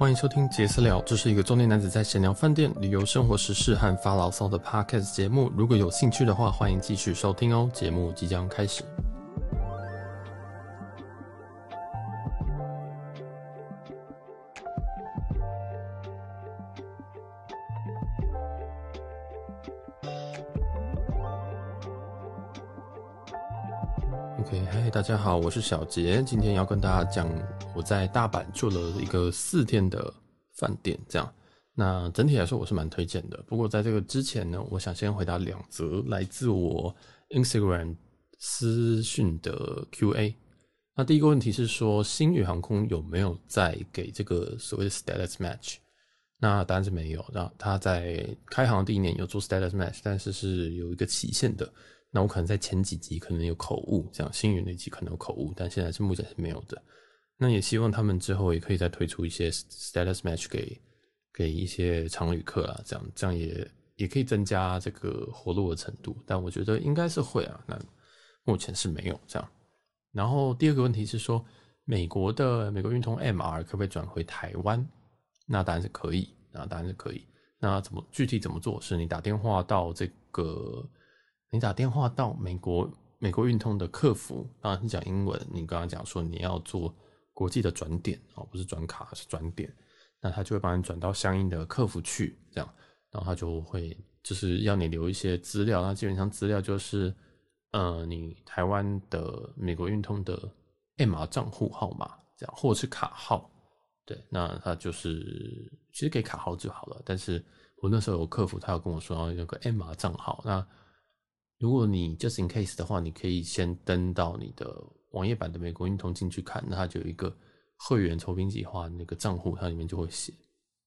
欢迎收听杰私聊，这是一个中年男子在闲聊饭店、旅游、生活时事和发牢骚的 podcast 节目。如果有兴趣的话，欢迎继续收听哦。节目即将开始。大家好，我是小杰，今天要跟大家讲我在大阪住了一个四天的饭店，这样。那整体来说，我是蛮推荐的。不过在这个之前呢，我想先回答两则来自我 Instagram 私讯的 QA。那第一个问题是说，星宇航空有没有在给这个所谓的 status match？那答案是没有。那他在开航第一年有做 status match，但是是有一个期限的。那我可能在前几集可能有口误，这样星云那集可能有口误，但现在是目前是没有的。那也希望他们之后也可以再推出一些 status match 给给一些常旅客啊，这样这样也也可以增加这个活络的程度。但我觉得应该是会啊，那目前是没有这样。然后第二个问题是说，美国的美国运通 MR 可不可以转回台湾？那当然是可以，那当然是可以。那怎么具体怎么做？是你打电话到这个。你打电话到美国美国运通的客服，当然是讲英文。你刚刚讲说你要做国际的转点哦，不是转卡，是转点，那他就会帮你转到相应的客服去，这样，然后他就会就是要你留一些资料，那基本上资料就是呃你台湾的美国运通的 MR 账户号码，这样，或者是卡号，对，那他就是其实给卡号就好了。但是我那时候有客服，他有跟我说要有个 MR 账号，那。如果你 just in case 的话，你可以先登到你的网页版的美国运通进去看，那它就有一个会员酬宾计划那个账户，它里面就会写，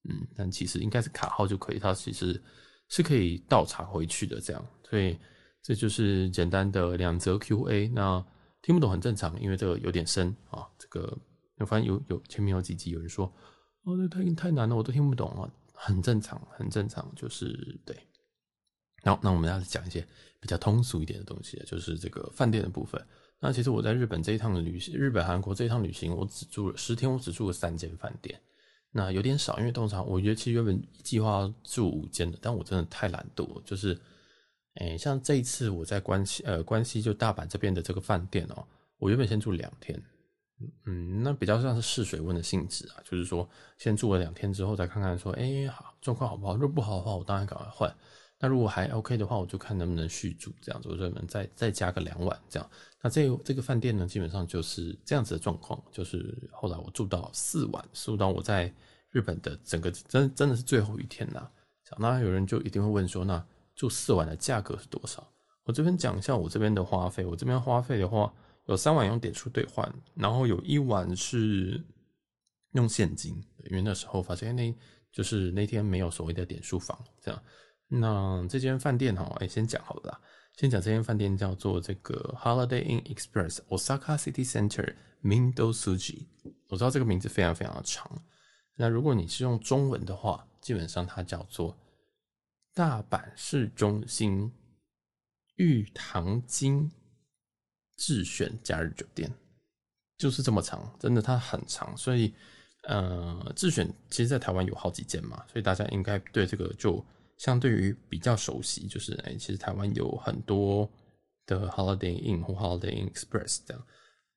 嗯，但其实应该是卡号就可以，它其实是可以倒查回去的，这样，所以这就是简单的两则 QA，那听不懂很正常，因为这个有点深啊，这个我发现有有前面有几集有人说，哦，这太太难了，我都听不懂啊，很正常，很正常，就是对。好，那我们要讲一些比较通俗一点的东西，就是这个饭店的部分。那其实我在日本这一趟旅行，日本韩国这一趟旅行，我只住了十天，我只住了三间饭店，那有点少，因为通常我觉得其实原本计划住五间的，但我真的太懒惰，就是，哎、像这一次我在关西，呃，关西就大阪这边的这个饭店哦、我原本先住两天，嗯，那比较像是试水温的性质啊，就是说先住了两天之后再看看说，哎、欸，好，状况好不好？如果不好的话，我当然赶快换。那如果还 OK 的话，我就看能不能续住这样子，我就能再再加个两晚这样。那这个、这个饭店呢，基本上就是这样子的状况，就是后来我住到四晚，住到我在日本的整个真真的是最后一天呐。那有人就一定会问说，那住四晚的价格是多少？我这边讲一下我这边的花费。我这边花费的话，有三晚用点数兑换，然后有一晚是用现金，因为那时候发现那就是那天没有所谓的点数房这样。那这间饭店哈，哎，先讲好了啦。先讲这间饭店叫做这个 Holiday Inn Express Osaka City Center Mindo Suji。我知道这个名字非常非常的长。那如果你是用中文的话，基本上它叫做大阪市中心玉堂金智选假日酒店，就是这么长，真的它很长。所以，呃，智选其实在台湾有好几间嘛，所以大家应该对这个就。相对于比较熟悉，就是哎，其实台湾有很多的 Holiday Inn 或 Holiday Inn Express 这样。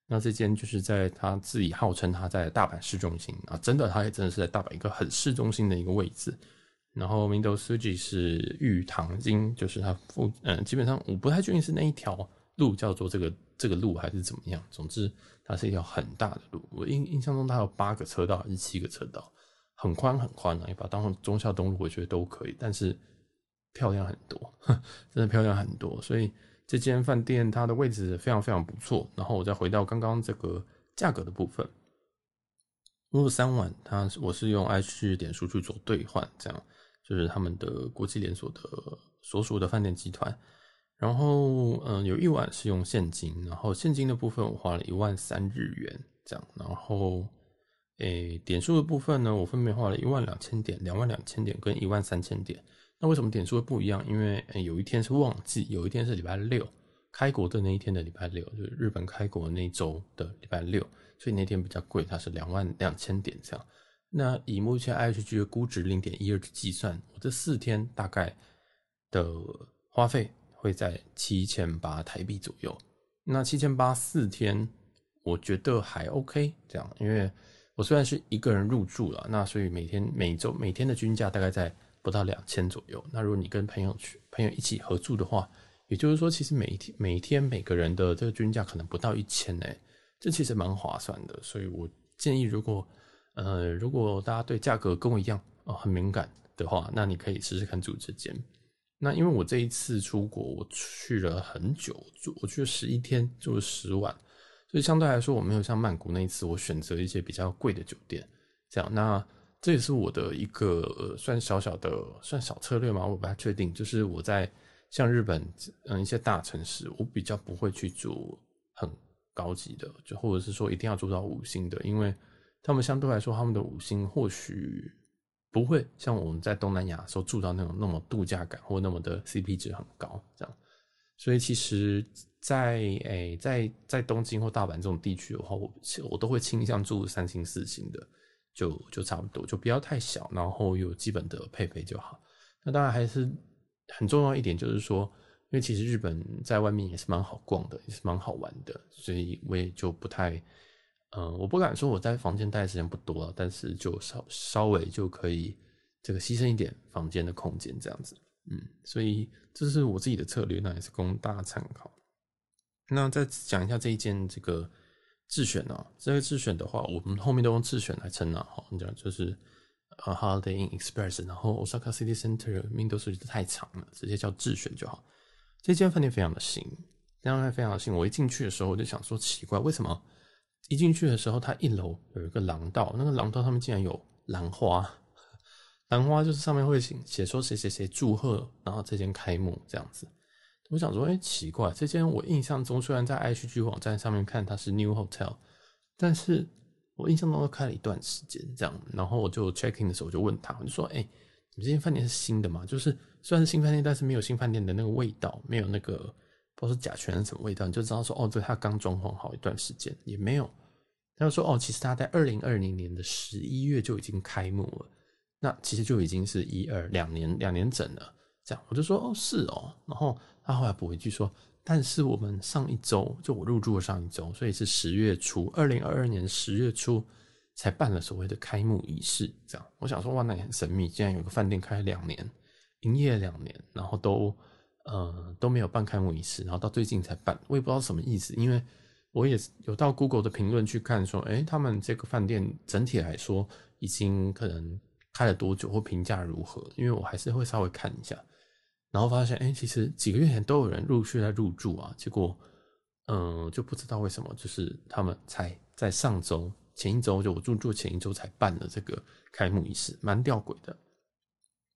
那这间就是在他自己号称他在大阪市中心啊，真的，他也真的是在大阪一个很市中心的一个位置。然后 Mindo Suji 是玉堂筋，就是它附嗯，基本上我不太确定是那一条路叫做这个这个路还是怎么样。总之，它是一条很大的路，我印印象中它有八个车道还是七个车道。很宽很宽啊，你把它当成忠孝东路，我觉得都可以。但是漂亮很多，真的漂亮很多。所以这间饭店它的位置非常非常不错。然后我再回到刚刚这个价格的部分，如果三晚，它我是用 iCHECK 点数去做兑换，这样就是他们的国际连锁的所属的饭店集团。然后嗯，有一晚是用现金，然后现金的部分我花了一万三日元这样，然后。诶、点数的部分呢，我分别花了一万两千点、两万两千点跟一万三千点。那为什么点数会不一样？因为、有一天是旺季，有一天是礼拜六，开国的那一天的礼拜六，就是日本开国那周的礼拜六，所以那天比较贵，它是两万两千点这样。那以目前 IHG 的估值零点一二去计算，我这四天大概的花费会在七千八台币左右。那七千八四天，我觉得还 OK。这样，因为我虽然是一个人入住了，那所以每天每周每天的均价大概在不到两千左右。那如果你跟朋友去朋友一起合住的话，也就是说，其实每一天每一天每个人的这个均价可能不到一千诶，这其实蛮划算的。所以我建议，如果呃如果大家对价格跟我一样哦很敏感的话，那你可以试试看住这间。那因为我这一次出国，我去了很久，住我去了十一天，住了十晚，所以相对来说，我没有像曼谷那一次，我选择一些比较贵的酒店。这样，那这也是我的一个、呃、算小小的算小策略嘛，我不太确定，就是我在。像日本，嗯，一些大城市，我比较不会去住很高级的，就或者是说一定要住到五星的，因为他们相对来说，他们的五星或许不会像我们在东南亚时候住到那种那么度假感或那么的 CP 值很高这样。所以其实在，在、欸、诶在在东京或大阪这种地区的话，我我都会倾向住三星四星的，就就差不多，就不要太小，然后有基本的配备就好。那当然还是。很重要一点就是说，因为其实日本在外面也是蛮好逛的，也是蛮好玩的，所以我也就不太，嗯、我不敢说我在房间待的时间不多，但是就稍稍微就可以这个牺牲一点房间的空间这样子，嗯，所以这是我自己的策略，那也是供大家参考。那再讲一下这一间这个自选啊、这个自选的话，我们后面都用自选来称啊，哈，你讲就是。呃、，Holiday Inn Express，然后 Osaka City Center 名都是太长了，直接叫自选就好。这间饭店非常的新，这间非常的新。我一进去的时候，我就想说奇怪，为什么一进去的时候，它一楼有一个廊道，那个廊道上面竟然有兰花？兰花就是上面会写写说谁谁谁祝贺，然后这间开幕这样子。我想说，哎、奇怪，这间我印象中虽然在 H G 网站上面看它是 New Hotel，但是。我印象中都开了一段时间，这样，然后我就 checking 的时候我就问他，我就说：“哎、欸，你这间饭店是新的吗？就是虽然是新饭店，但是没有新饭店的那个味道，没有那个不知道是甲醛什么味道，你就知道说，哦，对，他刚装潢好一段时间，也没有。”他就说：“哦，其实他在二零二零年的十一月就已经开幕了，那其实就已经是一二两年两年整了。”这样，我就说：“哦，是哦。”然后他后来补一句说。但是我们上一周就我入住了上一周，所以是十月初，二零二二年十月初才办了所谓的开幕仪式。这样，我想说哇，那也很神秘，竟然有个饭店开两年，营业两年，然后都呃都没有办开幕仪式，然后到最近才办，我也不知道什么意思。因为我也有到 Google 的评论去看，说，哎，他们这个饭店整体来说已经可能开了多久或评价如何？因为我还是会稍微看一下。然后发现，哎，其实几个月前都有人陆续在入住啊，结果，嗯，就不知道为什么，就是他们才在上周前一周，就我入住前一周才办了这个开幕仪式，蛮吊诡的。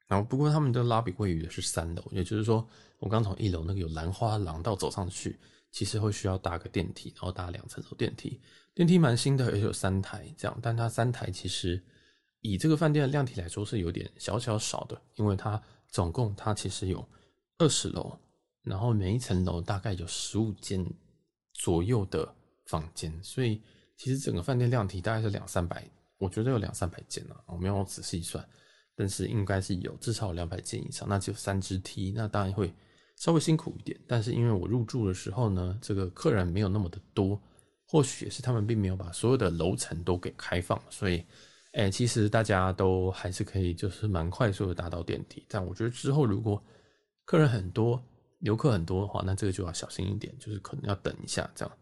然后，不过他们的 lobby 位于的是三楼，也就是说，我刚从一楼那个有兰花廊道走上去，其实会需要搭个电梯，然后搭两层楼电梯，电梯蛮新的，也有三台这样，但它三台其实以这个饭店的量体来说是有点小小少的，因为它。总共它其实有二十楼，然后每一层楼大概有十五间左右的房间，所以其实整个饭店量体大概是两三百，我觉得有两三百间啊，我没有仔细算，但是应该是有至少有两百间以上。那只有三只梯，那当然会稍微辛苦一点。但是因为我入住的时候呢，这个客人没有那么的多，或许也是他们并没有把所有的楼层都给开放，所以。哎、其实大家都还是可以，就是蛮快速的达到电梯。但我觉得之后如果客人很多、游客很多的话，那这个就要小心一点，就是可能要等一下这样。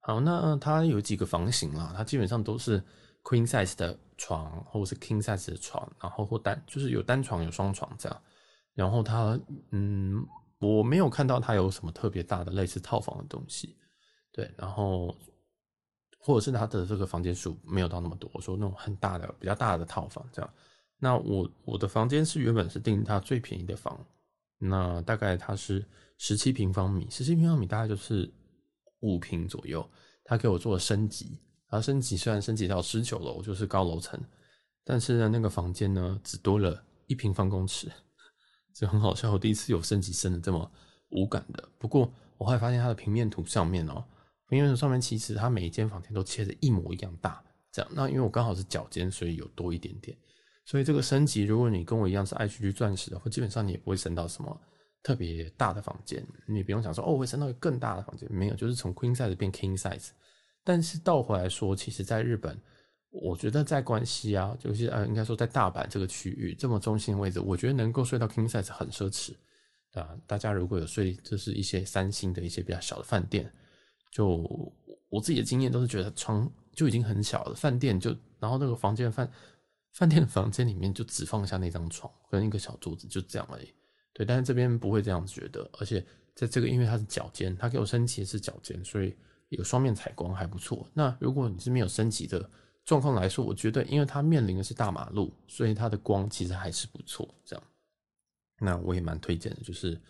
好，那它有几个房型啦，它基本上都是 queen size 的床，或者是 king size 的床，然后或单就是有单床有双床这样。然后它，嗯，我没有看到它有什么特别大的类似套房的东西。对，然后。或者是他的这个房间数没有到那么多，我说那种很大的、比较大的套房这样。那我我的房间是原本是订它最便宜的房，那大概它是十七平方米，十七平方米大概就是五平左右。他给我做了升级，然后升级虽然升级到十九楼，就是高楼层，但是那个房间呢只多了一平方公尺，这很好笑。我第一次有升级升的这么无感的。不过我还发现它的平面图上面哦。面图上面其实它每一间房间都切的一模一样大，这样。那因为我刚好是脚尖，所以有多一点点。所以这个升级，如果你跟我一样是 IHG 钻石的话，基本上你也不会升到什么特别大的房间。你不用想说哦，我会升到一个更大的房间，没有，就是从 Queen size 变 King size。但是倒回来说，其实在日本，我觉得在关西啊，就是呃，应该说在大阪这个区域这么中心位置，我觉得能够睡到 King size 很奢侈。啊，大家如果有睡，就是一些三星的一些比较小的饭店，就我自己的经验都是觉得床就已经很小了，饭店就然后那个房间饭饭店的房间里面就只放下那张床跟一个小桌子，就这样而已。对，但是这边不会这样子觉得，而且在这个因为它是脚尖，它给我升级的是脚尖，所以有双面采光还不错。那如果你是没有升级的状况来说，我觉得因为它面临的是大马路，所以它的光其实还是不错，这样。那我也蛮推荐的，就是，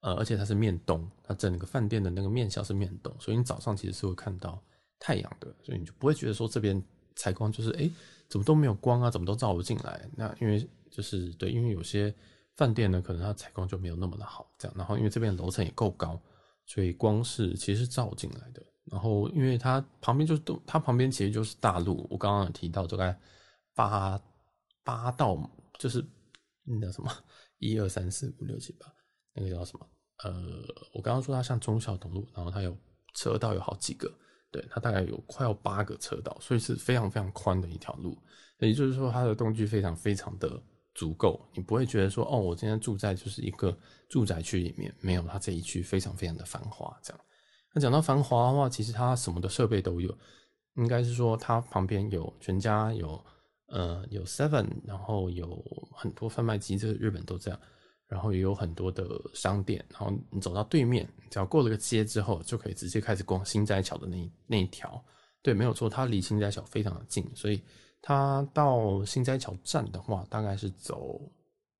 呃，而且它是面东，它整个饭店的那个面向是面东，所以你早上其实是会看到太阳的，所以你就不会觉得说这边采光就是，哎、怎么都没有光啊，怎么都照不进来。那因为就是对，因为有些饭店呢，可能它采光就没有那么的好，这样。然后因为这边楼层也够高，所以光是其实是照进来的。然后因为它旁边就是都，它旁边其实就是大路，我刚刚有提到大概八八道就是那叫什么？一二三四五六七八，那个叫什么？呃，我刚刚说它像忠孝东路，然后它有车道有好几个，对，它大概有快要八个车道，所以是非常非常宽的一条路。也就是说，它的动距非常非常的足够，你不会觉得说，哦，我今天住在就是一个住宅区里面，没有，它这一区非常非常的繁华。这样，那讲到繁华的话，其实它什么的设备都有，应该是说它旁边有全家有。呃，有 Seven，然后有很多贩卖机，这个日本都这样，然后也有很多的商店，然后你走到对面，只要过了个街之后，就可以直接开始逛新斋桥的那那一条。对，没有错，它离新斋桥非常的近，所以它到新斋桥站的话，大概是走，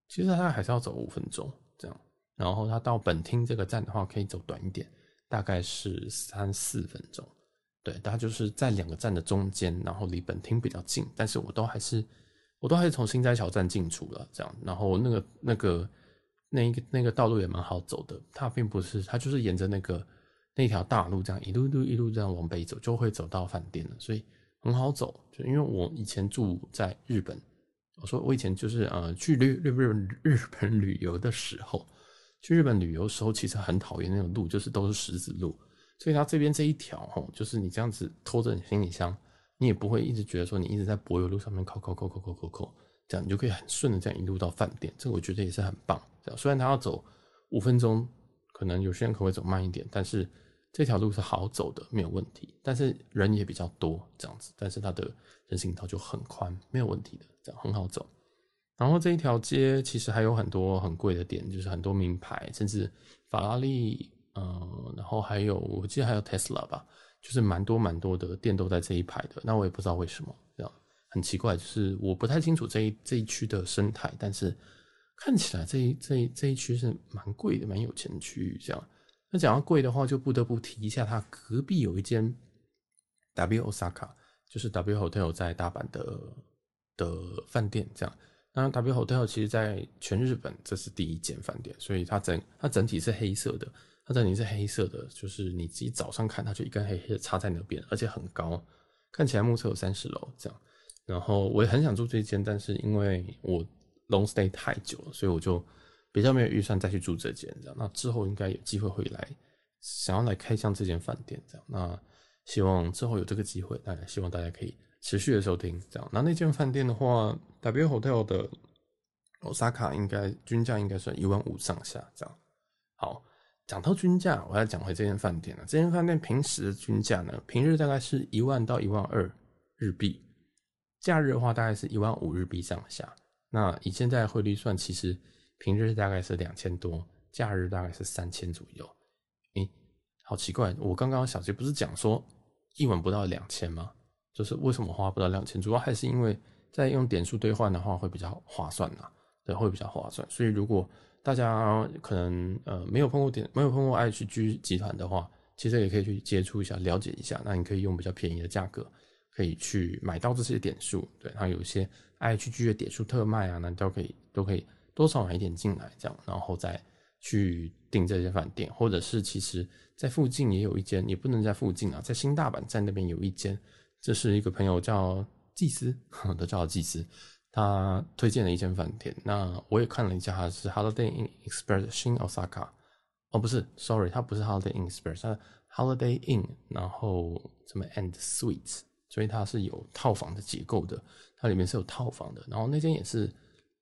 其实它还是要走五分钟这样。然后它到本町这个站的话，可以走短一点，大概是三四分钟。对，它就是在两个站的中间，然后离本町比较近，但是我都还是，我都还是从新斋桥站进出了这样，然后那个那个那个那个道路也蛮好走的，它并不是，它就是沿着那个那条大路这样一路路一路这样往北走，就会走到饭店了，所以很好走。就因为我以前住在日本，我说我以前就是呃去日日日日本旅游的时候，去日本旅游时候其实很讨厌那种路，就是都是石子路。所以它这边这一条吼，就是你这样子拖着你行李箱，你也不会一直觉得说你一直在柏油路上面扣扣扣扣扣扣扣，这样你就可以很顺的这样一路到饭店。这个我觉得也是很棒。虽然他要走五分钟，可能有些人可能会走慢一点，但是这条路是好走的，没有问题。但是人也比较多这样子，但是它的人行道就很宽，没有问题的，这样很好走。然后这一条街其实还有很多很贵的店，就是很多名牌，甚至法拉利。嗯，然后还有，我记得还有 Tesla 吧，就是蛮多蛮多的店都在这一排的。那我也不知道为什么，这样很奇怪，就是我不太清楚这一这一区的生态，但是看起来这一这一这一区是蛮贵的，蛮有钱的区域。这样，那讲到贵的话，就不得不提一下，它隔壁有一间 W Osaka，就是 W Hotel 在大阪的的饭店。这样，那 W Hotel 其实在全日本这是第一间饭店，所以它整它整体是黑色的。它整体是黑色的，就是你自己早上看，它就一根黑黑的插在那边，而且很高，看起来目测有三十楼这样。然后我也很想住这间，但是因为我 long stay 太久了，所以我就比较没有预算再去住这间这样。那之后应该有机会会来，想要来开箱这间饭店这样。那希望之后有这个机会，大家希望大家可以持续的收听这样。那那间饭店的话，W Hotel 的 Osaka 应该均价应该算一万五上下这样。好。讲到均价，我要讲回这间饭店了。这间饭店平时的均价呢，平日大概是一万到一万二日币，假日的话大概是一万五日币上下。那以现在汇率算，其实平日大概是两千多，假日大概是三千左右。诶、好奇怪，我刚刚小杰不是讲说一晚不到两千吗？就是为什么花不到两千？主要还是因为在用点数兑换的话会比较划算呐，对，会比较划算。所以如果大家可能呃没有碰过点，没有碰过 IHG 集团的话，其实也可以去接触一下，了解一下。那你可以用比较便宜的价格，可以去买到这些点数。对，然后有一些 IHG 的点数特卖啊，那都可以都可以多少买一点进来，这样，然后再去订这些饭店，或者是其实在附近也有一间，也不能在附近啊，在新大阪站那边有一间，这是一个朋友叫祭司，都叫祭司。他推荐了一间饭店，那我也看了一下，它是 Holiday Inn Express 新 Osaka。哦，不是，sorry，它不是 Holiday Inn Express，它 Holiday Inn，然后什么 and Suites，所以它是有套房的结构的，它里面是有套房的。然后那间也是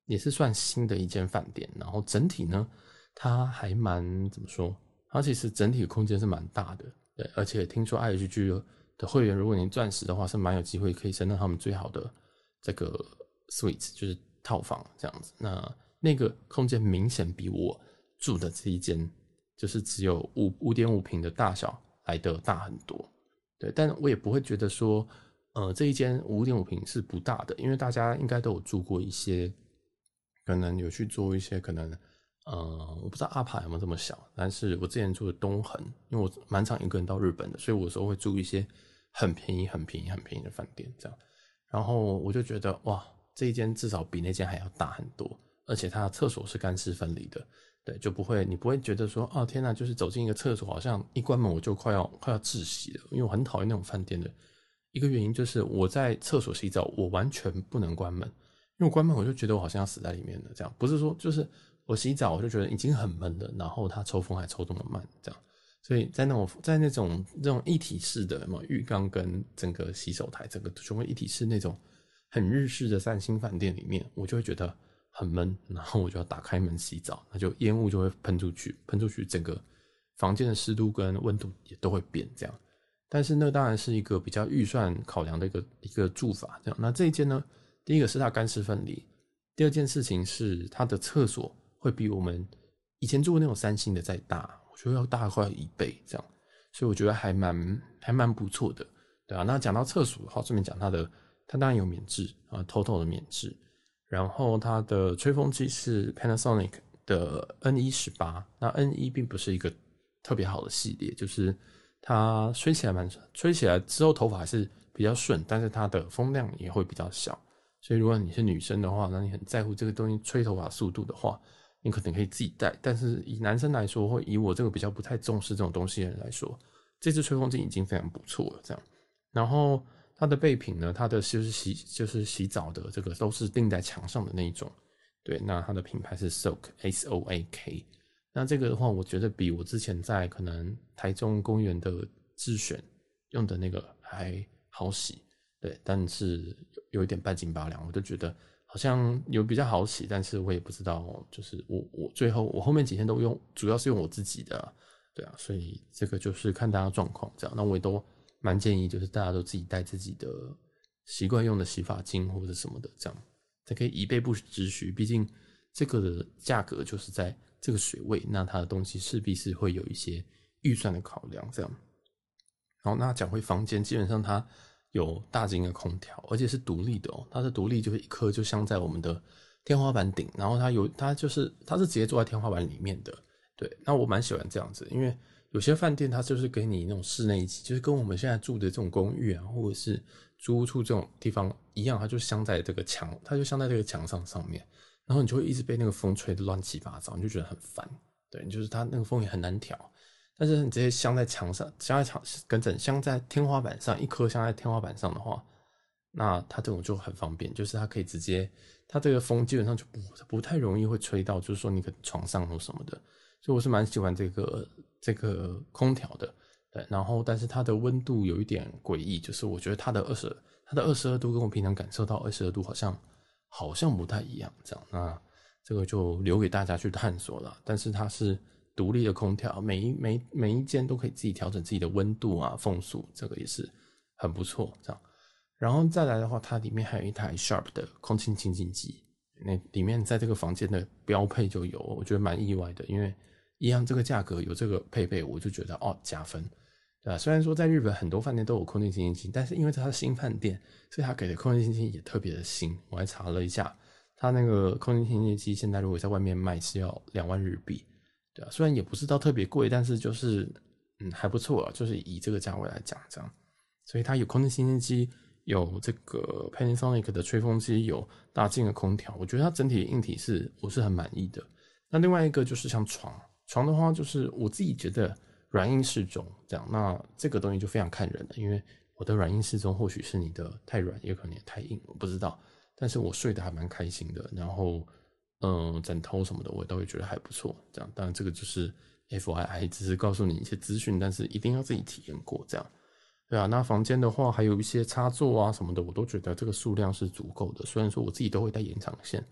也是算新的一间饭店，然后整体呢，它还蛮怎么说？它其实整体空间是蛮大的，对，而且听说 IHG 的会员，如果你钻石的话，是蛮有机会可以升到他们最好的这个 Suites，就是套房这样子。那那个空间明显比我住的这一间。就是只有五五点五平的大小来得大很多，对，但我也不会觉得说，呃，这一间五点五平是不大的，因为大家应该都有住过一些，可能有去做一些，可能，呃，我不知道阿帕有没有这么小，但是我之前住的东横，因为我蛮常一个人到日本的，所以我有时候会住一些很便宜、很便宜、很便宜的饭店，这样，然后我就觉得哇，这一间至少比那间还要大很多，而且它的厕所是干湿分离的。对，就不会，你不会觉得说，哦天哪，就是走进一个厕所，好像一关门我就快要快要窒息了。因为我很讨厌那种饭店的一个原因，就是我在厕所洗澡，我完全不能关门，因为我关门我就觉得我好像要死在里面了。这样不是说，就是我洗澡我就觉得已经很闷了，然后它抽风还抽这么慢，这样。所以在那种在那种这种一体式的什么浴缸跟整个洗手台，整个全部一体式那种很日式的三星饭店里面，我就会觉得。很闷，然后我就要打开门洗澡，那就烟雾就会喷出去，喷出去，整个房间的湿度跟温度也都会变这样。但是那当然是一个比较预算考量的一个一个住法这样。那这一间呢，第一个是它干湿分离，第二件事情是它的厕所会比我们以前住的那种三星的再大，我觉得要大快一倍这样，所以我觉得还蛮还蛮不错的，对啊。那讲到厕所的话，顺便讲它的，它当然有免治啊，TOTO 的免治。然后它的吹风机是 Panasonic 的 NE18，那 NE 并不是一个特别好的系列，就是它吹起来蛮吹起来之后头发还是比较顺，但是它的风量也会比较小。所以如果你是女生的话，那你很在乎这个东西吹头发速度的话，你可能可以自己带。但是以男生来说，或以我这个比较不太重视这种东西的人来说，这支吹风机已经非常不错了。这样，然后。它的备品呢，它的就是洗就是洗澡的这个都是钉在墙上的那一种，对，那它的品牌是 Soak S O A K，那这个的话，我觉得比我之前在可能台中公园的自选用的那个还好洗，对，但是有有一点半斤八两，我就觉得好像有比较好洗，但是我也不知道，就是我我最后我后面几天都用，主要是用我自己的，对啊，所以这个就是看大家状况这样，那我也都。蛮建议就是大家都自己带自己的习惯用的洗发精或者什么的，这样才可以以备不时之需。毕竟这个的价格就是在这个水位，那它的东西势必是会有一些预算的考量。这样，然后，那讲回房间，基本上它有大型的空调，而且是独立的哦。它是独立，就是一颗就镶在我们的天花板顶，然后它有它就是它是直接坐在天花板里面的。对，那我蛮喜欢这样子，因为。有些饭店它就是给你那种室内机，就是跟我们现在住的这种公寓啊，或者是租屋处这种地方一样，它就镶在这个墙，它就镶在这个墙上上面，然后你就会一直被那个风吹得乱七八糟，你就觉得很烦。对，就是它那个风也很难调。但是你直接镶在墙上，镶在墙跟整镶在天花板上，一颗镶在天花板上的话，那它这种就很方便，就是它可以直接，它这个风基本上就不不太容易会吹到，就是说你可床上或什么的。所以我是蛮喜欢这个。这个空调的，对，然后但是它的温度有一点诡异，就是我觉得它的二十，它的二十二度跟我平常感受到二十二度好像好像不太一样，这样，那这个就留给大家去探索了。但是它是独立的空调，每一每每一间都可以自己调整自己的温度啊、风速，这个也是很不错，这样。然后再来的话，它里面还有一台 Sharp 的空气清净机，那里面在这个房间的标配就有，我觉得蛮意外的，因为。一样这个价格有这个配备，我就觉得哦加分，对吧？虽然说在日本很多饭店都有空气清新机，但是因为它是新饭店，所以它给的空气清新机也特别的新。我还查了一下，它那个空气清新机现在如果在外面卖是要两万日币，对啊，虽然也不是到特别贵，但是就是嗯还不错啊，就是以这个价位来讲这样。所以它有空气清新机，有这个 Panasonic 的吹风机，有大径的空调，我觉得它整体的硬体是我是很满意的。那另外一个就是像床。床的话，就是我自己觉得软硬适中这样，那这个东西就非常看人了，因为我的软硬适中，或许是你的太软，也可能也太硬，我不知道。但是我睡得还蛮开心的，然后，嗯，枕头什么的我都会觉得还不错。这样，当然这个就是 FYI，只是告诉你一些资讯，但是一定要自己体验过。这样，对啊。那房间的话，还有一些插座啊什么的，我都觉得这个数量是足够的。虽然说我自己都会带延长线，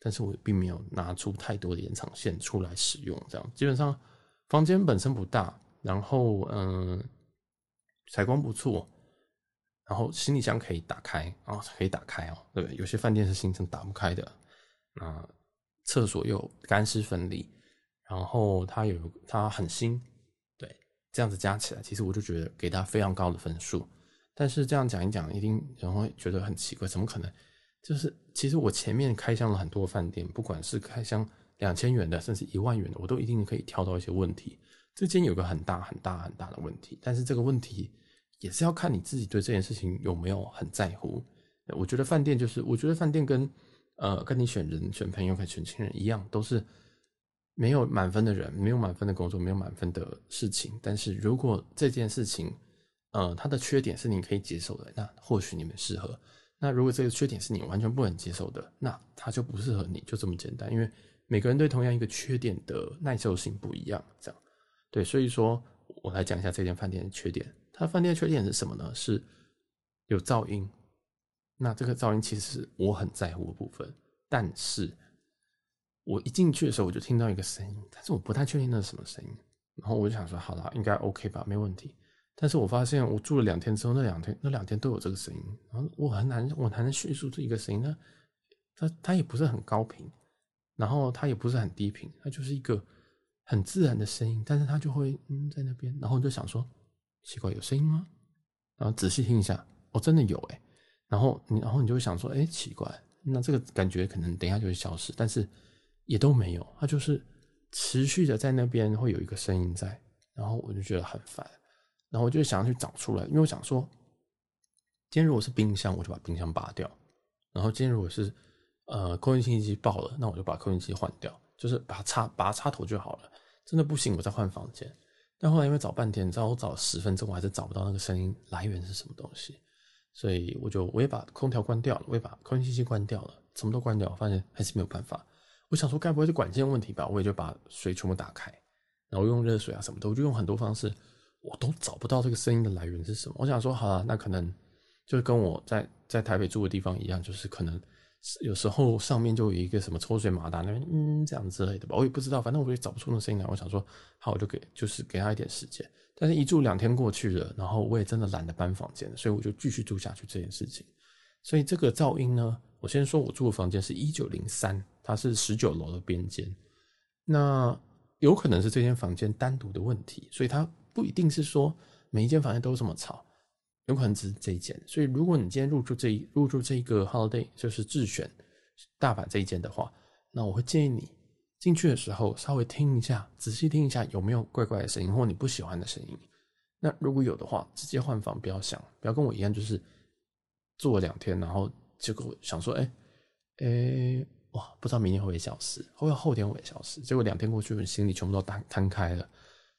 但是我并没有拿出太多的延长线出来使用。这样，基本上房间本身不大，然后嗯，采光不错。然后行李箱可以打开啊，可以打开哦，对？有些饭店是行程打不开的。那厕所又干湿分离，然后它有它很新，对，这样子加起来，其实我就觉得给它非常高的分数。但是这样讲一讲，一定人会觉得很奇怪，怎么可能？就是其实我前面开箱了很多饭店，不管是开箱两千元的，甚至一万元的，我都一定可以挑到一些问题。这间有个很大很大很大的问题，但是这个问题。也是要看你自己对这件事情有没有很在乎。我觉得饭店就是，我觉得饭店跟呃跟你选人、选朋友、跟选亲人一样，都是没有满分的人，没有满分的工作，没有满分的事情。但是如果这件事情，呃，它的缺点是你可以接受的，那或许你们适合。那如果这个缺点是你完全不能接受的，那它就不适合你，就这么简单。因为每个人对同样一个缺点的耐受性不一样，这样对。所以说我来讲一下这间饭店的缺点。它饭店的缺点是什么呢？是有噪音。那这个噪音其实是我很在乎的部分。但是我一进去的时候，我就听到一个声音，但是我不太确定那是什么声音。然后我就想说，好了，应该 OK 吧，没问题。但是我发现我住了两天之后，那两天那两天都有这个声音。然后我很难，我很难叙述这一个声音。它它它也不是很高频，然后它也不是很低频，它就是一个很自然的声音。但是它就会嗯在那边，然后我就想说。奇怪，有声音吗？然后仔细听一下，哦，真的有诶。然后你，然后你就会想说，哎，奇怪，那这个感觉可能等一下就会消失，但是也都没有，它就是持续的在那边会有一个声音在。然后我就觉得很烦，然后我就想要去找出来，因为我想说，今天如果是冰箱，我就把冰箱拔掉；然后今天如果是呃空气清新机爆了，那我就把空气清新机换掉，就是把它插拔插头就好了。真的不行，我再换房间。但后来因为找半天，你知道我找了十分钟，我还是找不到那个声音来源是什么东西，所以我就我也把空调关掉了，我也把空气清新机关掉了，什么都关掉，发现还是没有办法。我想说，该不会是管线问题吧？我也就把水全部打开，然后用热水啊什么的，我就用很多方式，我都找不到这个声音的来源是什么。我想说，好了，那可能就是跟我在在台北住的地方一样，就是可能。有时候上面就有一个什么抽水马达那边，嗯，这样之类的吧，我也不知道，反正我也找不出那声音来。我想说，好，我就给，就是给他一点时间。但是，一住两天过去了，然后我也真的懒得搬房间，所以我就继续住下去这件事情。所以这个噪音呢，我先说我住的房间是一九零三，它是十九楼的边间。那有可能是这间房间单独的问题，所以它不一定是说每一间房间都这么吵。有可能只是这一间，所以如果你今天入住这一入住这一个 holiday 就是自选大阪这一间的话，那我会建议你进去的时候稍微听一下，仔细听一下有没有怪怪的声音或你不喜欢的声音。那如果有的话，直接换房，不要想，不要跟我一样，就是住了两天，然后结果想说，哎哎哇，不知道明天会不会消失，会不会后天会不会消失？结果两天过去，你行李全部都摊摊开了。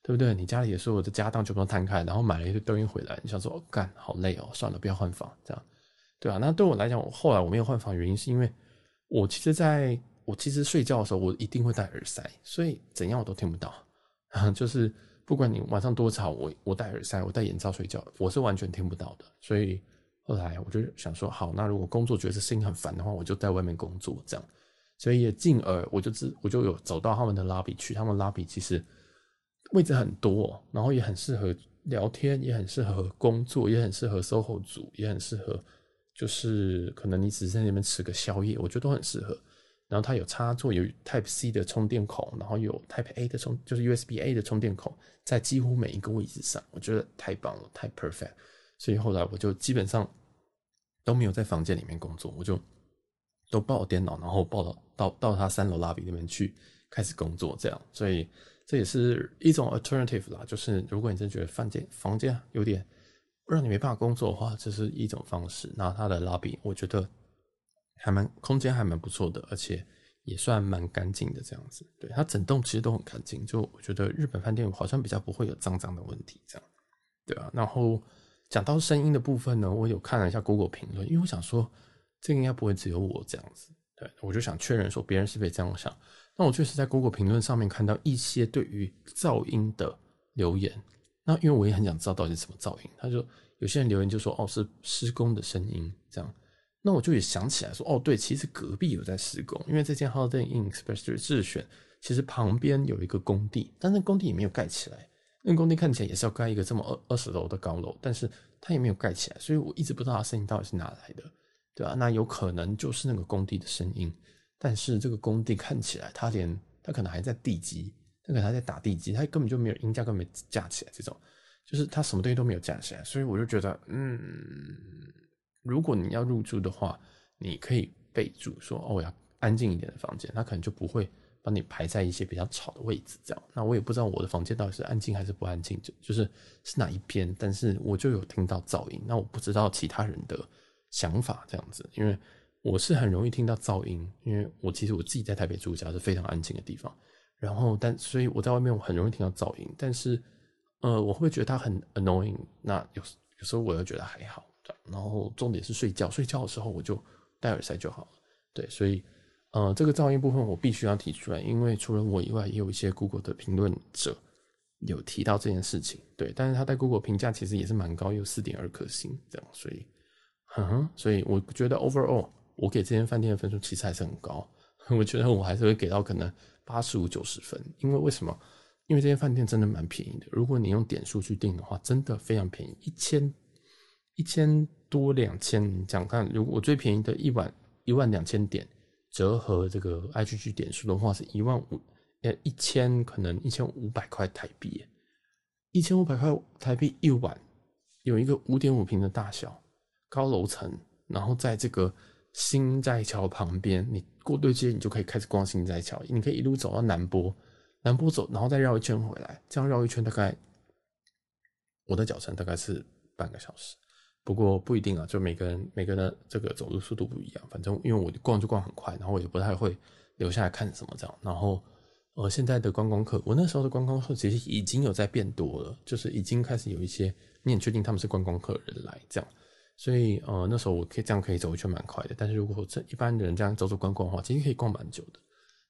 对不对？你家里也是我的家当全部都摊开，然后买了一堆东西回来，你想说，哦，干，好累哦，算了，不要换房，这样，对啊，那对我来讲，我后来我没有换房，原因是因为我其实在我其实睡觉的时候，我一定会戴耳塞，所以怎样我都听不到，就是不管你晚上多吵，我我戴耳塞，我戴眼罩睡觉，我是完全听不到的。所以后来我就想说，好，那如果工作觉得这声音很烦的话，我就在外面工作，这样，所以也进而我就知我就有走到他们的 lobby 去，他们 lobby 其实。位置很多，然后也很适合聊天，也很适合工作，也很适合 SOHO 族，也很适合，就是可能你只是在那边吃个宵夜，我觉得都很适合。然后它有插座，有 Type C 的充电孔，然后有 Type A 的充，就是 USB A 的充电孔，在几乎每一个位置上，我觉得太棒了，太 perfect。所以后来我就基本上都没有在房间里面工作，我就都抱电脑，然后抱到到到他三楼 lobby 那边去开始工作，这样，所以。这也是一种 alternative 啦，就是如果你真觉得房间房间有点让你没办法工作的话，这是一种方式。那它的 lobby 我觉得还蛮空间还蛮不错的，而且也算蛮干净的这样子。对，它整栋其实都很干净，就我觉得日本饭店好像比较不会有脏脏的问题这样。对啊，然后讲到声音的部分呢，我有看了一下 Google 评论，因为我想说，这个应该不会只有我这样子，对，我就想确认说别人是不是这样想。那我确实在 Google 评论上面看到一些对于噪音的留言，那因为我也很想知道到底是什么噪音，他就有些人留言就说哦，是施工的声音这样，那我就也想起来说哦，对，其实隔壁有在施工，因为这间 Holiday Inn Express 智选其实旁边有一个工地，但是工地也没有盖起来。那工地看起来也是要盖一个这么二二十楼的高楼，但是它也没有盖起来，所以我一直不知道它声音到底是哪来的，对吧？那有可能就是那个工地的声音，但是这个工地看起来它连它可能还在地基，它可能还在打地基，它根本就没有鹰架，根本没架起来，这种就是它什么东西都没有架起来，所以我就觉得，嗯，如果你要入住的话，你可以备注说，哦，我要安静一点的房间，它可能就不会。把你排在一些比较吵的位置，这样，那我也不知道我的房间到底是安静还是不安静，就就是是哪一边，但是我就有听到噪音，那我不知道其他人的想法这样子，因为我是很容易听到噪音，因为我其实我自己在台北住家是非常安静的地方，然后但所以我在外面我很容易听到噪音，但是呃我会觉得它很 annoying，那有有时候我又觉得还好，然后重点是睡觉，睡觉的时候我就戴耳塞就好了，对，所以。呃，这个噪音部分我必须要提出来，因为除了我以外，也有一些 Google 的评论者有提到这件事情。对，但是他在 Google 评价其实也是蛮高，有四点二颗星这样，所以，哼哼，所以我觉得 overall 我给这间饭店的分数其实还是很高，我觉得我还是会给到可能八十五九十分，因为为什么？因为这间饭店真的蛮便宜的，如果你用点数去订的话，真的非常便宜，一千一千多两千，你讲看，如果我最便宜的一晚一万两千点。折合这个 IGG 点数的话是一万五，呃，一千可能一千五百块台币，一千五百块台币一晚，有一个五点五平的大小高楼层，然后在这个心斋桥旁边，你过对街你就可以开始逛心斋桥，你可以一路走到南波，南波走，然后再绕一圈回来，这样绕一圈大概我的脚程大概是半个小时。不过不一定啊，就每个人每个人的这个走路速度不一样。反正因为我逛就逛很快，然后我也不太会留下来看什么这样。然后呃，现在的观光客，我那时候的观光客其实已经有在变多了，就是已经开始有一些你很确定他们是观光客人来这样。所以呃，那时候我可以这样可以走一圈蛮快的。但是如果这一般人这样走走逛逛的话，其实可以逛蛮久的。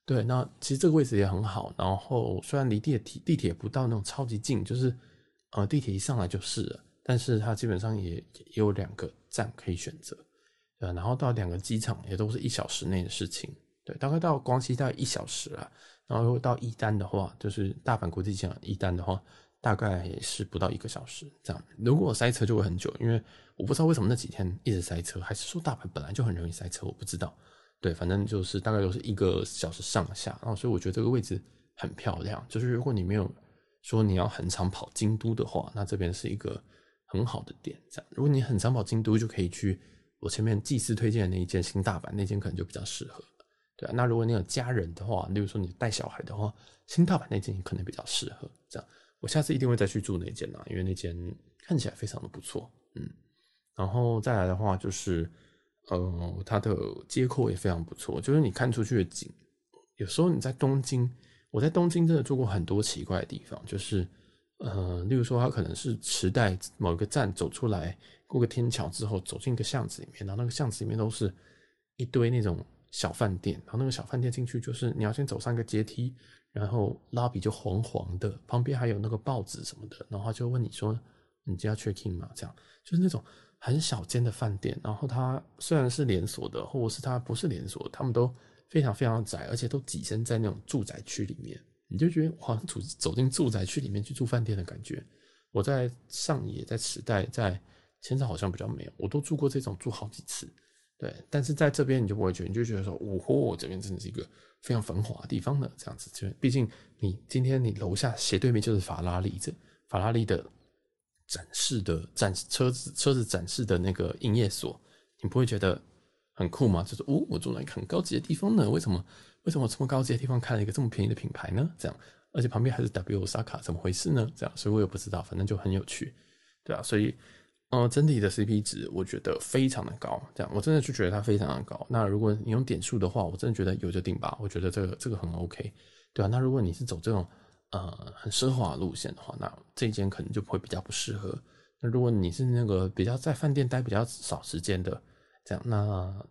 对，那其实这个位置也很好。然后虽然离地铁地铁不到那种超级近，就是呃地铁一上来就是了。但是它基本上也也有两个站可以选择，呃，然后到两个机场也都是一小时内的事情，对，大概到关西大概一小时啊，然后如果到一丹的话，就是大阪国际机场一丹的话，大概是不到一个小时这样。如果塞车就会很久，因为我不知道为什么那几天一直塞车，还是说大阪本来就很容易塞车，我不知道。对，反正就是大概都是一个小时上下，然后所以我觉得这个位置很漂亮。就是如果你没有说你要很常跑京都的话，那这边是一个。很好的点，这样，如果你很常跑京都，就可以去我前面祭司推荐的那一间新大阪，那间可能就比较适合，对啊。那如果你有家人的话，例如说你带小孩的话，新大阪那间也可能比较适合，这样。我下次一定会再去住那间啊，因为那间看起来非常的不错，嗯。然后再来的话就是，呃，它的街廓也非常不错，就是你看出去的景，有时候你在东京，我在东京真的住过很多奇怪的地方，就是。呃，例如说，它可能是池袋某一个站走出来，过个天桥之后，走进一个巷子里面，然后那个巷子里面都是一堆那种小饭店，然后那个小饭店进去就是你要先走上一个阶梯，然后拉比就黄黄的，旁边还有那个报纸什么的，然后他就问你说，你就要 check in 吗？这样就是那种很小间的饭店，然后它虽然是连锁的，或者是它不是连锁，他们都非常非常窄，而且都挤身在那种住宅区里面。你就觉得好像走走进住宅区里面去住饭店的感觉。我在上野、在池袋、在千草好像比较没有，我都住过这种住好几次。对，但是在这边你就不会觉得，你就觉得说，呜呼，这边真的是一个非常繁华的地方呢。这样子，就毕竟你今天你楼下斜对面就是法拉利，这法拉利的展示的展车子车子展示的那个营业所，你不会觉得很酷吗？就是哦，我住在一个很高级的地方呢，为什么？为什么这么高级的地方开了一个这么便宜的品牌呢？这样，而且旁边还是 W Osaka，怎么回事呢？这样，所以我也不知道，反正就很有趣，对啊，所以，呃，整体的 CP 值我觉得非常的高，这样，我真的就觉得它非常的高。那如果你用点数的话，我真的觉得有就定吧，我觉得这个这个很 OK，对啊。那如果你是走这种呃很奢华路线的话，那这一间可能就会比较不适合那如果你是那个比较在饭店待比较少时间的，这样，那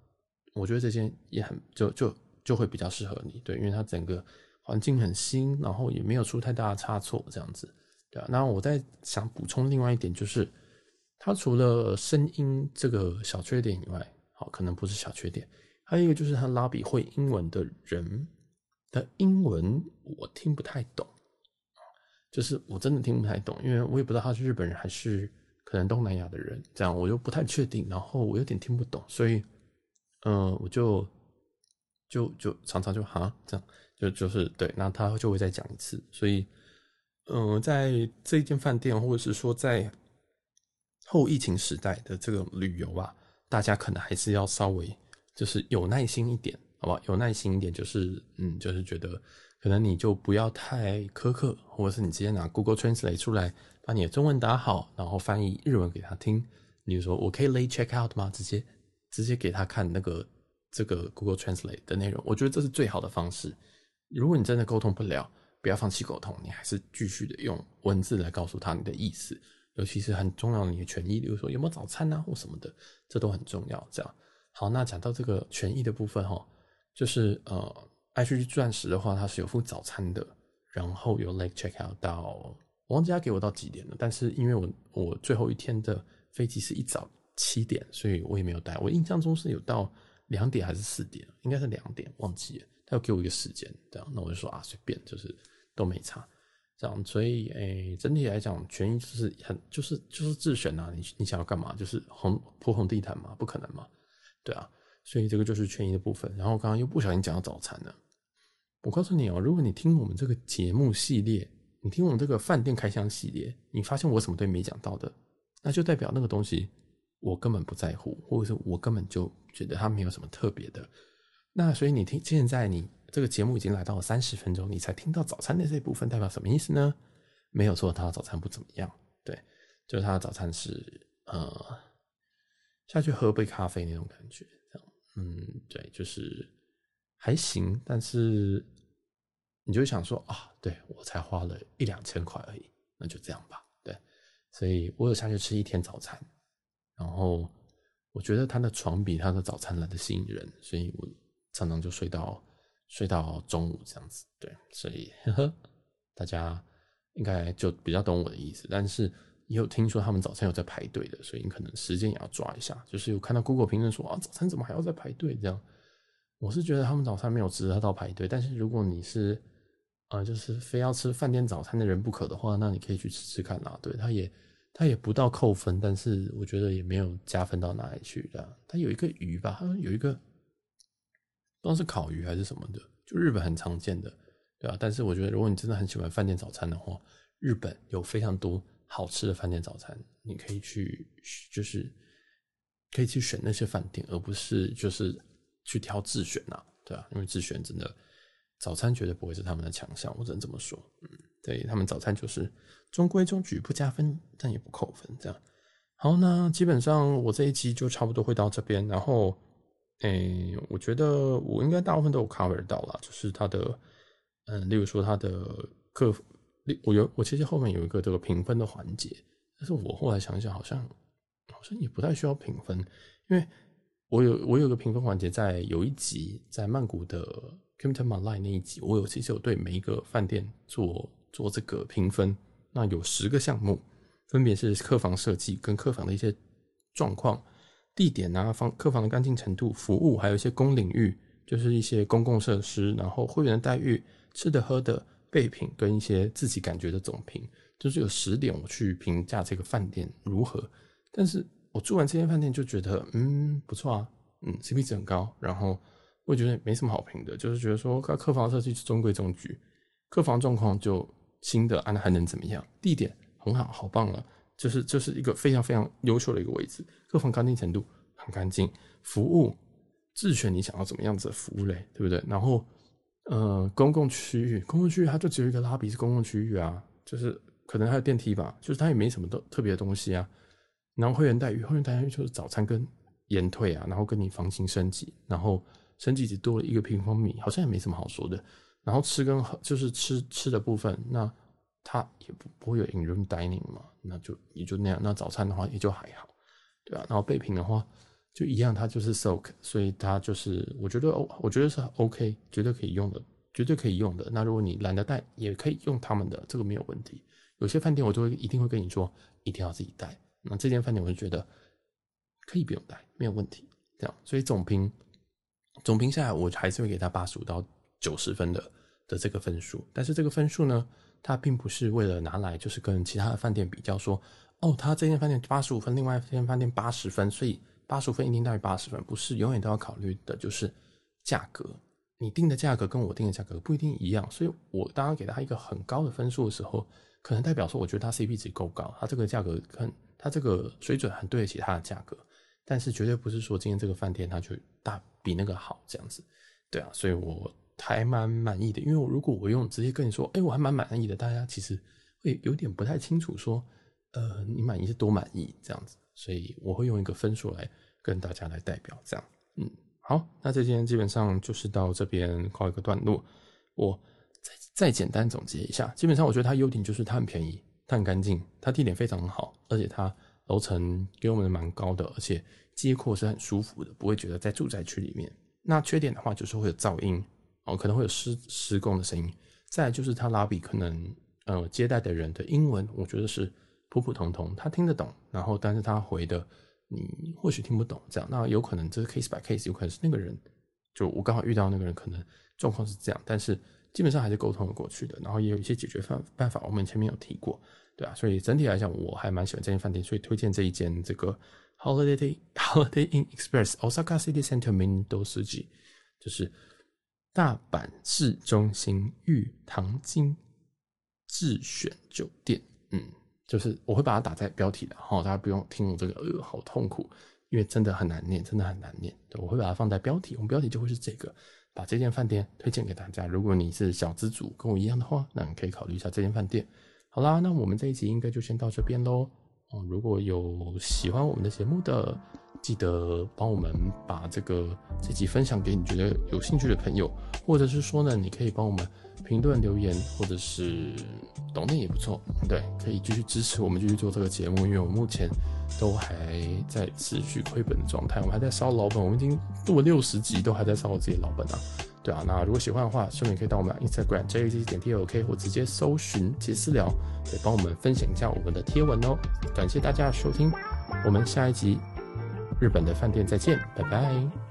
我觉得这间也很就就就会比较适合你，对，因为它整个环境很新，然后也没有出太大的差错，这样子，对啊。那我再想补充另外一点，就是它除了声音这个小缺点以外，好，可能不是小缺点，还有一个就是它拉比会英文的人的英文我听不太懂。就是我真的听不太懂，因为我也不知道他是日本人还是可能东南亚的人，这样我就不太确定。然后我有点听不懂，所以，嗯、呃，我就就就常常就哈这样，就就是对，那他就会再讲一次。所以，嗯、在这间饭店，或者是说在后疫情时代的这个旅游啊，大家可能还是要稍微就是有耐心一点，好不好？有耐心一点，就是嗯，就是觉得。可能你就不要太苛刻，或者是你直接拿 Google Translate 出来，把你的中文打好，然后翻译日文给他听。比如说，我可以 late check out 吗？直接直接给他看那个这个 Google Translate 的内容。我觉得这是最好的方式。如果你真的沟通不了，不要放弃沟通，你还是继续的用文字来告诉他你的意思。尤其是很重要的你的权益，比如说有没有早餐啊或什么的，这都很重要。这样好，那讲到这个权益的部分哈，就是呃。IHG 钻石的话，它是有付早餐的，然后有 late check out 到，我忘记他给我到几点了。但是因为我我最后一天的飞机是一早七点，所以我也没有带。我印象中是有到两点还是四点，应该是两点，忘记了。他要给我一个时间，这样，那我就说啊，随便，就是都没差。这样，所以诶、整体来讲，权益就是很就是就是自选啊，你你想要干嘛？就是红铺红地毯嘛，不可能嘛，对啊。所以这个就是权益的部分。然后刚刚又不小心讲到早餐了。我告诉你哦，如果你听我们这个节目系列，你听我们这个饭店开箱系列，你发现我什么都没讲到的，那就代表那个东西我根本不在乎，或者是我根本就觉得它没有什么特别的。那所以你听，现在你这个节目已经来到了三十分钟，你才听到早餐的这一部分，代表什么意思呢？没有错，他的早餐不怎么样，对，就是他的早餐是呃下去喝杯咖啡那种感觉，这样，嗯，对，就是还行，但是。你就想说啊，对，我才花了一两千块而已，那就这样吧。对，所以我有下去吃一天早餐，然后我觉得他的床比他的早餐来的吸引人，所以我常常就睡到睡到中午这样子。对，所以呵呵，大家应该就比较懂我的意思。但是也有听说他们早餐有在排队的，所以你可能时间也要抓一下。就是有看到 Google 评论说啊，早餐怎么还要再排队这样？我是觉得他们早餐没有值得到排队，但是如果你是啊、就是非要吃饭店早餐的人不可的话，那你可以去吃吃看啦。对，它也，它也不到扣分，但是我觉得也没有加分到哪里去的。它有一个鱼吧，它有一个不知道是烤鱼还是什么的，就日本很常见的，对吧？但是我觉得如果你真的很喜欢饭店早餐的话，日本有非常多好吃的饭店早餐，你可以去，就是可以去选那些饭店，而不是就是去挑自选啊，对啊，因为自选真的。早餐绝对不会是他们的强项，我只能这么说。嗯，对，他们早餐就是中规中矩，不加分，但也不扣分，这样。好，那基本上我这一集就差不多会到这边。然后，诶、我觉得我应该大部分都有 cover 到了，就是他的，嗯，例如说他的客服，我有我其实后面有一个这个评分的环节，但是我后来想想，好像好像也不太需要评分，因为我有我有个评分环节，在有一集在曼谷的。Kimpton Malai 那一集，我有其实有对每一个饭店做做这个评分。那有十个项目，分别是客房设计跟客房的一些状况、地点啊、房客房的干净程度、服务，还有一些公领域，就是一些公共设施，然后会员的待遇、吃的喝的、备品跟一些自己感觉的总评，就是有十点我去评价这个饭店如何。但是我住完这间饭店就觉得，嗯，不错啊，嗯，CP 值很高，然后。我觉得没什么好评的，就是觉得说，客房设计中规中矩，客房状况就新的，安还能怎么样？地点很好，好棒了，就是就是一个非常非常优秀的一个位置，客房干净程度很干净，服务自选你想要怎么样子的服务类，对不对？然后，呃，公共区域，公共区域它就只有一个拉比是公共区域啊，就是可能还有电梯吧，就是它也没什么特特别的东西啊。然后会员待遇，会员待遇就是早餐跟延退啊，然后跟你房型升级，然后。升级只多了一个平方米，好像也没什么好说的。然后吃跟喝就是吃吃的部分，那它也不不会有 in room dining 嘛，那就也就那样。那早餐的话也就还好，对吧、然后备品的话就一样，它就是 soak，所以它就是我觉得哦我觉得是 OK，绝对可以用的，绝对可以用的。那如果你懒得带，也可以用他们的，这个没有问题。有些饭店我就会一定会跟你说，一定要自己带。那这间饭店我就觉得可以不用带，没有问题。这样，所以总评总评下来，我还是会给他八十五到九十分的的这个分数。但是这个分数呢，它并不是为了拿来就是跟其他的饭店比较说，哦，他这间饭店八十五分，另外一间饭店八十分，所以八十五分一定大于八十分，不是，永远都要考虑的就是价格。你定的价格跟我定的价格不一定一样，所以我当然给他一个很高的分数的时候，可能代表说我觉得他 CP 值够高，他这个价格跟他这个水准很对得起他的价格。但是绝对不是说今天这个饭店它就大比那个好这样子，对啊，所以我还蛮满意的。因为我如果我用直接跟你说，哎，我还蛮满意的，大家其实会有点不太清楚说，呃，你满意是多满意这样子。所以我会用一个分数来跟大家来代表这样。嗯，好，那这间基本上就是到这边告一个段落。我再再简单总结一下，基本上我觉得它优点就是它很便宜，它很干净，它地点非常好，而且它。楼层给我们的蛮高的，而且街廓是很舒服的，不会觉得在住宅区里面。那缺点的话就是会有噪音哦，可能会有施施工的声音。再就是他拉比可能呃接待的人的英文，我觉得是普普通通，他听得懂，然后但是他回的你或许听不懂这样。那有可能这是 case by case，有可能是那个人就我刚好遇到那个人，可能状况是这样，但是基本上还是沟通的过去的。然后也有一些解决方办法，我们前面有提过。对啊，所以整体来讲，我还蛮喜欢这间饭店，所以推荐这一间这个 Holiday Holiday Inn Express Osaka City Center Mindosuji，就是大阪市中心御堂筋智选酒店。嗯，就是我会把它打在标题的，好，大家不用听我这个呃好痛苦，因为真的很难念，真的很难念。我会把它放在标题，我们标题就会是这个，把这间饭店推荐给大家。如果你是小资主，跟我一样的话，那你可以考虑一下这间饭店。好啦，那我们这一集应该就先到这边喽。哦，如果有喜欢我们的节目的，记得帮我们把这个这集分享给你觉得有兴趣的朋友，或者是说呢，你可以帮我们评论留言，或者是懂内也不错。对，可以继续支持我们继续做这个节目，因为我目前都还在持续亏本的状态，我们还在烧老本，我们已经录了六十集，都还在烧我自己老本啊。对啊，那如果喜欢的话，顺便可以到我们 Instagram jaz 点 t o k 或直接搜寻及私聊，也帮我们分享一下我们的贴文哦。感谢大家的收听，我们下一集日本的饭店再见，拜拜。